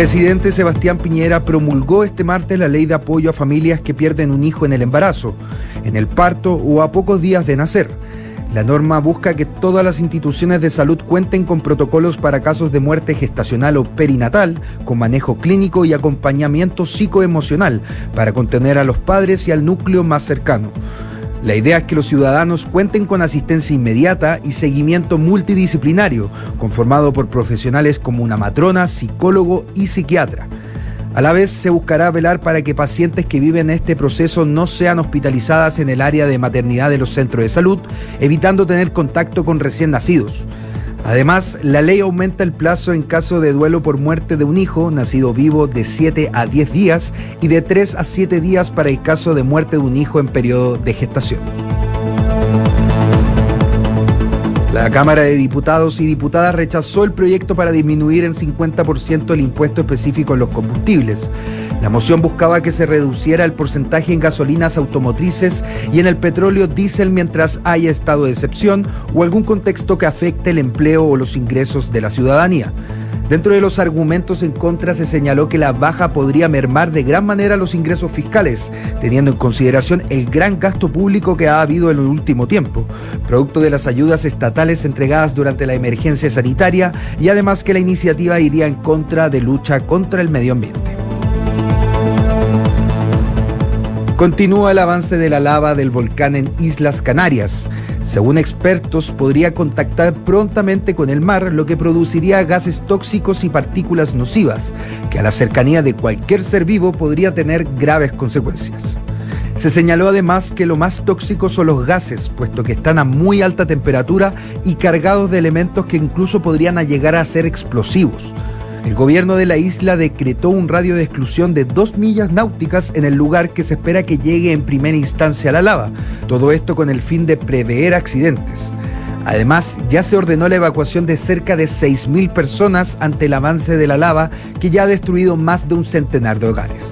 presidente Sebastián Piñera promulgó este martes la ley de apoyo a familias que pierden un hijo en el embarazo, en el parto o a pocos días de nacer. La norma busca que todas las instituciones de salud cuenten con protocolos para casos de muerte gestacional o perinatal, con manejo clínico y acompañamiento psicoemocional, para contener a los padres y al núcleo más cercano. La idea es que los ciudadanos cuenten con asistencia inmediata y seguimiento multidisciplinario, conformado por profesionales como una matrona, psicólogo y psiquiatra. A la vez se buscará velar para que pacientes que viven este proceso no sean hospitalizadas en el área de maternidad de los centros de salud, evitando tener contacto con recién nacidos. Además, la ley aumenta el plazo en caso de duelo por muerte de un hijo nacido vivo de 7 a 10 días y de 3 a 7 días para el caso de muerte de un hijo en periodo de gestación. La Cámara de Diputados y Diputadas rechazó el proyecto para disminuir en 50% el impuesto específico en los combustibles. La moción buscaba que se reduciera el porcentaje en gasolinas automotrices y en el petróleo diésel mientras haya estado de excepción o algún contexto que afecte el empleo o los ingresos de la ciudadanía. Dentro de los argumentos en contra se señaló que la baja podría mermar de gran manera los ingresos fiscales, teniendo en consideración el gran gasto público que ha habido en el último tiempo, producto de las ayudas estatales entregadas durante la emergencia sanitaria y además que la iniciativa iría en contra de lucha contra el medio ambiente. Continúa el avance de la lava del volcán en Islas Canarias. Según expertos, podría contactar prontamente con el mar, lo que produciría gases tóxicos y partículas nocivas, que a la cercanía de cualquier ser vivo podría tener graves consecuencias. Se señaló además que lo más tóxico son los gases, puesto que están a muy alta temperatura y cargados de elementos que incluso podrían llegar a ser explosivos. El gobierno de la isla decretó un radio de exclusión de dos millas náuticas en el lugar que se espera que llegue en primera instancia la lava. Todo esto con el fin de prever accidentes. Además, ya se ordenó la evacuación de cerca de 6.000 personas ante el avance de la lava que ya ha destruido más de un centenar de hogares.